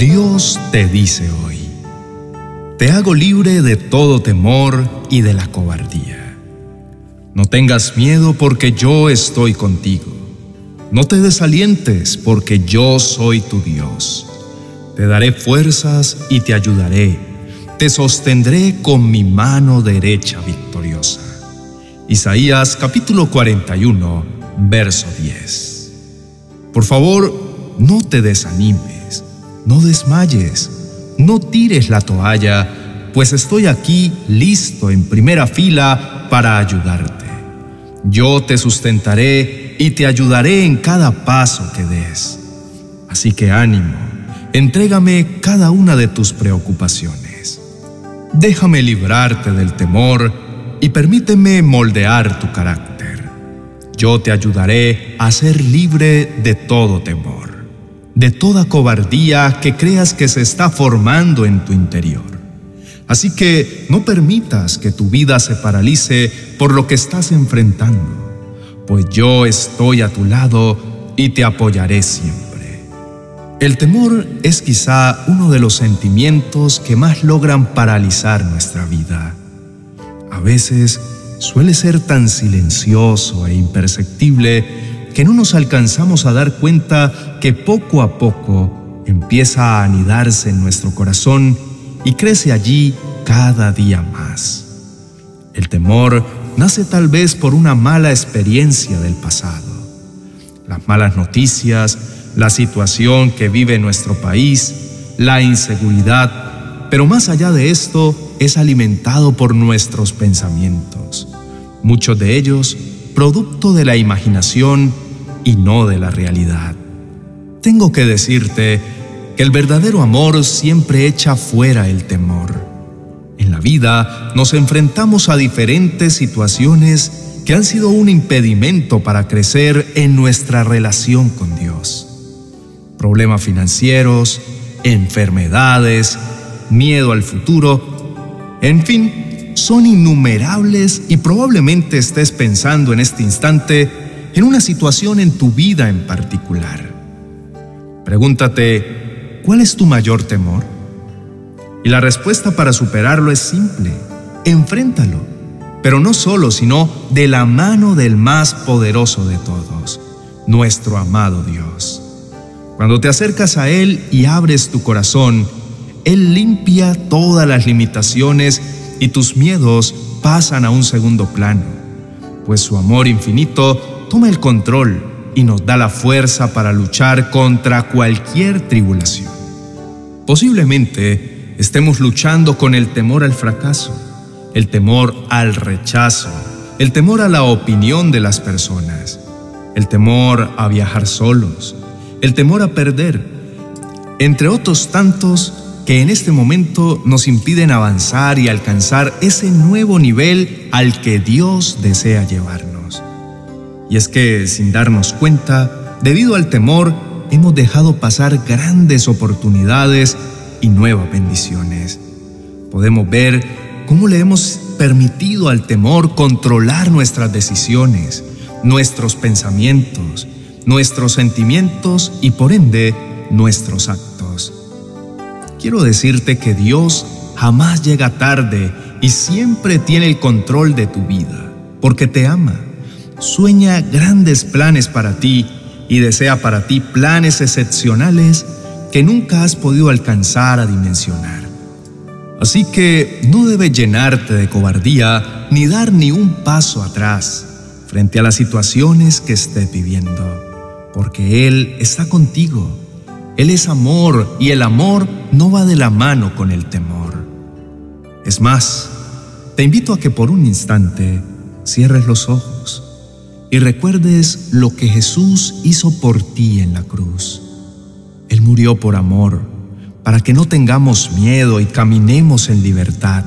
Dios te dice hoy, te hago libre de todo temor y de la cobardía. No tengas miedo porque yo estoy contigo. No te desalientes porque yo soy tu Dios. Te daré fuerzas y te ayudaré. Te sostendré con mi mano derecha victoriosa. Isaías capítulo 41, verso 10. Por favor, no te desanimes no desmayes, no tires la toalla, pues estoy aquí listo en primera fila para ayudarte. Yo te sustentaré y te ayudaré en cada paso que des. Así que ánimo, entrégame cada una de tus preocupaciones. Déjame librarte del temor y permíteme moldear tu carácter. Yo te ayudaré a ser libre de todo temor de toda cobardía que creas que se está formando en tu interior. Así que no permitas que tu vida se paralice por lo que estás enfrentando, pues yo estoy a tu lado y te apoyaré siempre. El temor es quizá uno de los sentimientos que más logran paralizar nuestra vida. A veces suele ser tan silencioso e imperceptible que no nos alcanzamos a dar cuenta que poco a poco empieza a anidarse en nuestro corazón y crece allí cada día más. El temor nace tal vez por una mala experiencia del pasado. Las malas noticias, la situación que vive nuestro país, la inseguridad, pero más allá de esto es alimentado por nuestros pensamientos, muchos de ellos producto de la imaginación y no de la realidad. Tengo que decirte que el verdadero amor siempre echa fuera el temor. En la vida nos enfrentamos a diferentes situaciones que han sido un impedimento para crecer en nuestra relación con Dios. Problemas financieros, enfermedades, miedo al futuro, en fin, son innumerables y probablemente estés pensando en este instante en una situación en tu vida en particular. Pregúntate, ¿cuál es tu mayor temor? Y la respuesta para superarlo es simple, enfréntalo, pero no solo, sino de la mano del más poderoso de todos, nuestro amado Dios. Cuando te acercas a Él y abres tu corazón, Él limpia todas las limitaciones y tus miedos pasan a un segundo plano, pues su amor infinito toma el control y nos da la fuerza para luchar contra cualquier tribulación. Posiblemente estemos luchando con el temor al fracaso, el temor al rechazo, el temor a la opinión de las personas, el temor a viajar solos, el temor a perder, entre otros tantos que en este momento nos impiden avanzar y alcanzar ese nuevo nivel al que Dios desea llevarnos. Y es que, sin darnos cuenta, debido al temor, hemos dejado pasar grandes oportunidades y nuevas bendiciones. Podemos ver cómo le hemos permitido al temor controlar nuestras decisiones, nuestros pensamientos, nuestros sentimientos y por ende nuestros actos. Quiero decirte que Dios jamás llega tarde y siempre tiene el control de tu vida, porque te ama. Sueña grandes planes para ti y desea para ti planes excepcionales que nunca has podido alcanzar a dimensionar. Así que no debes llenarte de cobardía ni dar ni un paso atrás frente a las situaciones que estés viviendo, porque Él está contigo él es amor y el amor no va de la mano con el temor. Es más, te invito a que por un instante cierres los ojos y recuerdes lo que Jesús hizo por ti en la cruz. Él murió por amor, para que no tengamos miedo y caminemos en libertad,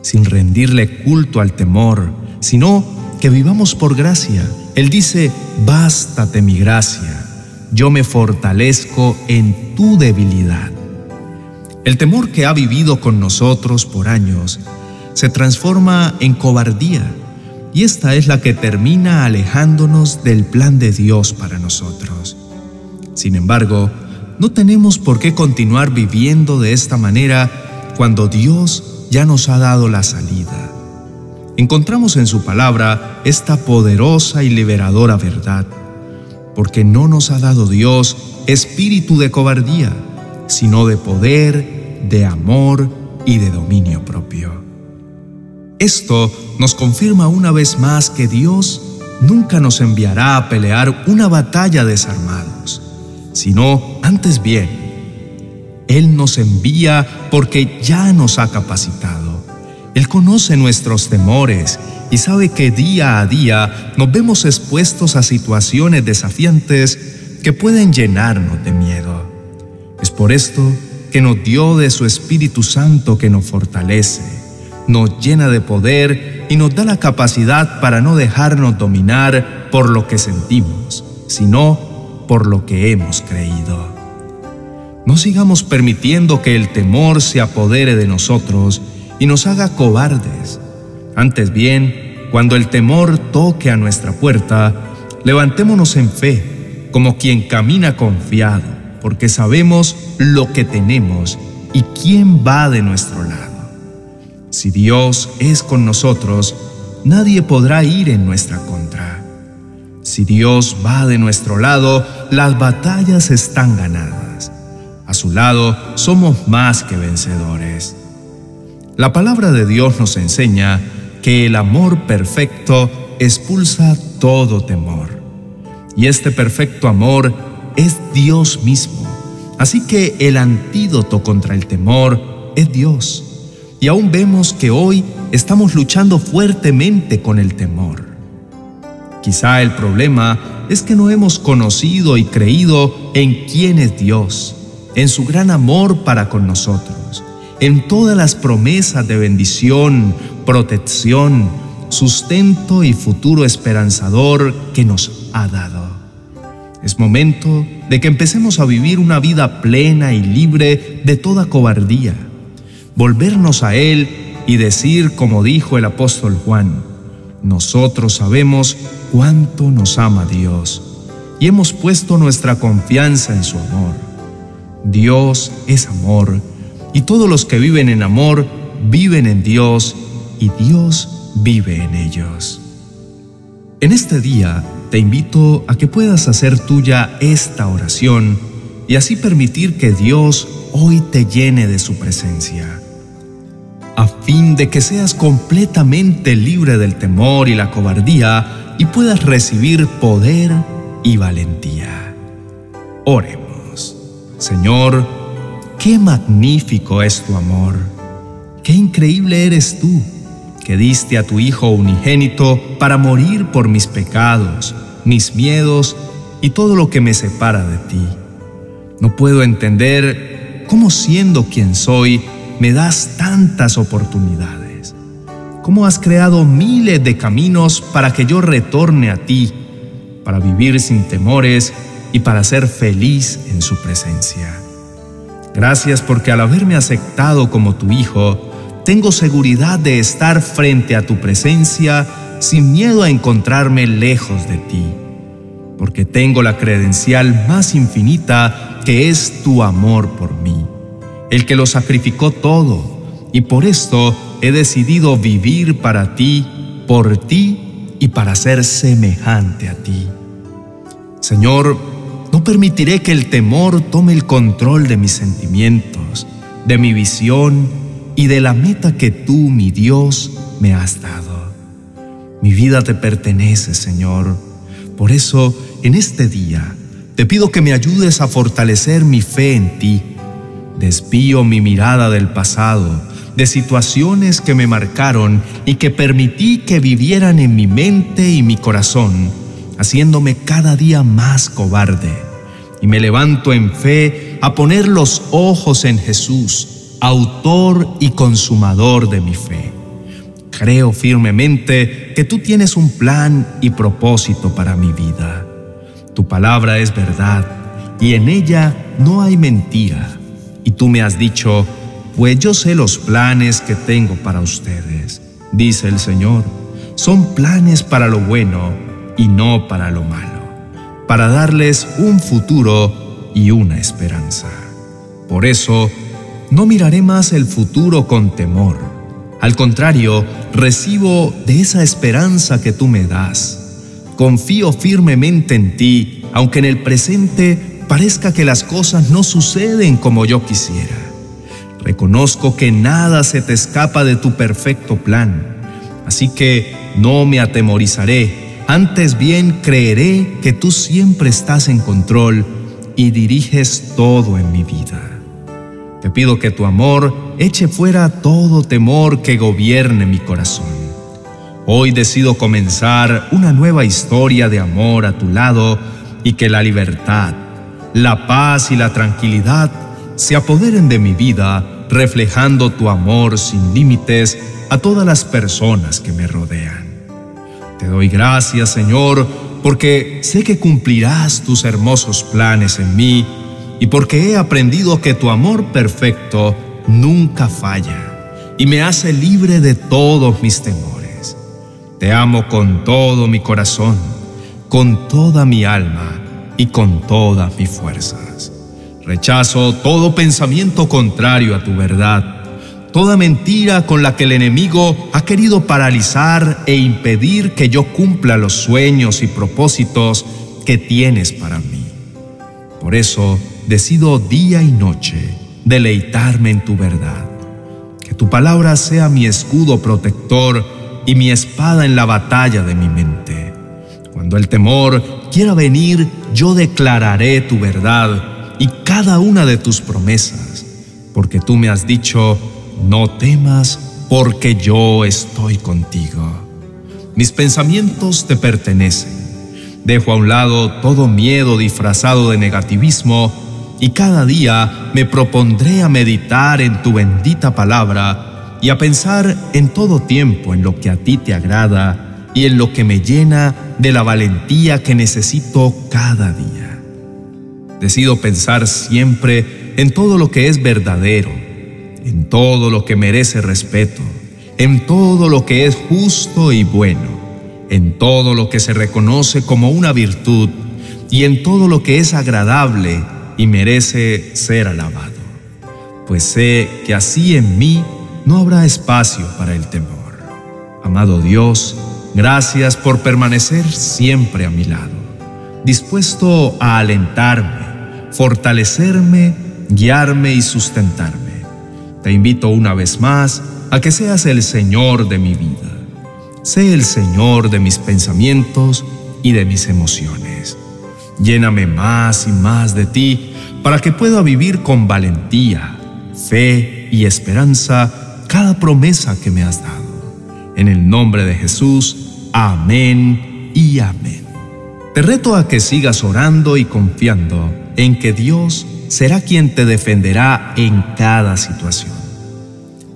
sin rendirle culto al temor, sino que vivamos por gracia. Él dice, bástate mi gracia yo me fortalezco en tu debilidad. El temor que ha vivido con nosotros por años se transforma en cobardía y esta es la que termina alejándonos del plan de Dios para nosotros. Sin embargo, no tenemos por qué continuar viviendo de esta manera cuando Dios ya nos ha dado la salida. Encontramos en su palabra esta poderosa y liberadora verdad, porque no nos ha dado Dios espíritu de cobardía, sino de poder, de amor y de dominio propio. Esto nos confirma una vez más que Dios nunca nos enviará a pelear una batalla desarmados, sino antes bien, Él nos envía porque ya nos ha capacitado. Él conoce nuestros temores y sabe que día a día nos vemos expuestos a situaciones desafiantes que pueden llenarnos de miedo. Es por esto que nos dio de su Espíritu Santo que nos fortalece, nos llena de poder y nos da la capacidad para no dejarnos dominar por lo que sentimos, sino por lo que hemos creído. No sigamos permitiendo que el temor se apodere de nosotros y nos haga cobardes. Antes bien, cuando el temor toque a nuestra puerta, levantémonos en fe, como quien camina confiado, porque sabemos lo que tenemos y quién va de nuestro lado. Si Dios es con nosotros, nadie podrá ir en nuestra contra. Si Dios va de nuestro lado, las batallas están ganadas. A su lado somos más que vencedores. La palabra de Dios nos enseña que el amor perfecto expulsa todo temor. Y este perfecto amor es Dios mismo. Así que el antídoto contra el temor es Dios. Y aún vemos que hoy estamos luchando fuertemente con el temor. Quizá el problema es que no hemos conocido y creído en quién es Dios, en su gran amor para con nosotros en todas las promesas de bendición, protección, sustento y futuro esperanzador que nos ha dado. Es momento de que empecemos a vivir una vida plena y libre de toda cobardía, volvernos a Él y decir como dijo el apóstol Juan, nosotros sabemos cuánto nos ama Dios y hemos puesto nuestra confianza en su amor. Dios es amor y todos los que viven en amor viven en Dios y Dios vive en ellos. En este día te invito a que puedas hacer tuya esta oración y así permitir que Dios hoy te llene de su presencia, a fin de que seas completamente libre del temor y la cobardía y puedas recibir poder y valentía. Oremos. Señor, Qué magnífico es tu amor. Qué increíble eres tú, que diste a tu Hijo unigénito para morir por mis pecados, mis miedos y todo lo que me separa de ti. No puedo entender cómo siendo quien soy, me das tantas oportunidades. Cómo has creado miles de caminos para que yo retorne a ti, para vivir sin temores y para ser feliz en su presencia. Gracias porque al haberme aceptado como tu hijo, tengo seguridad de estar frente a tu presencia sin miedo a encontrarme lejos de ti, porque tengo la credencial más infinita que es tu amor por mí, el que lo sacrificó todo, y por esto he decidido vivir para ti, por ti y para ser semejante a ti. Señor, no permitiré que el temor tome el control de mis sentimientos, de mi visión y de la meta que tú, mi Dios, me has dado. Mi vida te pertenece, Señor. Por eso, en este día, te pido que me ayudes a fortalecer mi fe en ti. Despío mi mirada del pasado, de situaciones que me marcaron y que permití que vivieran en mi mente y mi corazón haciéndome cada día más cobarde. Y me levanto en fe a poner los ojos en Jesús, autor y consumador de mi fe. Creo firmemente que tú tienes un plan y propósito para mi vida. Tu palabra es verdad y en ella no hay mentira. Y tú me has dicho, pues yo sé los planes que tengo para ustedes, dice el Señor. Son planes para lo bueno y no para lo malo, para darles un futuro y una esperanza. Por eso, no miraré más el futuro con temor. Al contrario, recibo de esa esperanza que tú me das. Confío firmemente en ti, aunque en el presente parezca que las cosas no suceden como yo quisiera. Reconozco que nada se te escapa de tu perfecto plan. Así que no me atemorizaré, antes bien creeré que tú siempre estás en control y diriges todo en mi vida. Te pido que tu amor eche fuera todo temor que gobierne mi corazón. Hoy decido comenzar una nueva historia de amor a tu lado y que la libertad, la paz y la tranquilidad se apoderen de mi vida, reflejando tu amor sin límites a todas las personas que me rodean. Te doy gracias, Señor, porque sé que cumplirás tus hermosos planes en mí y porque he aprendido que tu amor perfecto nunca falla y me hace libre de todos mis temores. Te amo con todo mi corazón, con toda mi alma y con todas mis fuerzas. Rechazo todo pensamiento contrario a tu verdad toda mentira con la que el enemigo ha querido paralizar e impedir que yo cumpla los sueños y propósitos que tienes para mí. Por eso decido día y noche deleitarme en tu verdad. Que tu palabra sea mi escudo protector y mi espada en la batalla de mi mente. Cuando el temor quiera venir, yo declararé tu verdad y cada una de tus promesas, porque tú me has dicho, no temas, porque yo estoy contigo. Mis pensamientos te pertenecen. Dejo a un lado todo miedo disfrazado de negativismo y cada día me propondré a meditar en tu bendita palabra y a pensar en todo tiempo en lo que a ti te agrada y en lo que me llena de la valentía que necesito cada día. Decido pensar siempre en todo lo que es verdadero, en todo lo que merece respeto, en todo lo que es justo y bueno, en todo lo que se reconoce como una virtud y en todo lo que es agradable y merece ser alabado. Pues sé que así en mí no habrá espacio para el temor. Amado Dios, gracias por permanecer siempre a mi lado, dispuesto a alentarme, fortalecerme, guiarme y sustentarme. Te invito una vez más a que seas el Señor de mi vida. Sé el Señor de mis pensamientos y de mis emociones. Lléname más y más de ti para que pueda vivir con valentía, fe y esperanza cada promesa que me has dado. En el nombre de Jesús, amén y amén. Te reto a que sigas orando y confiando en que Dios será quien te defenderá en cada situación.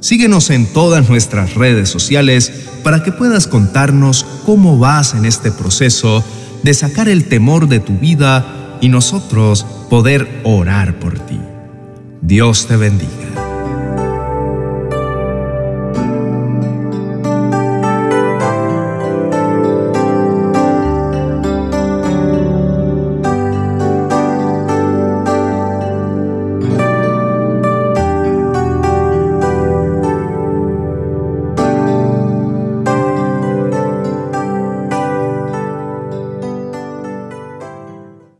Síguenos en todas nuestras redes sociales para que puedas contarnos cómo vas en este proceso de sacar el temor de tu vida y nosotros poder orar por ti. Dios te bendiga.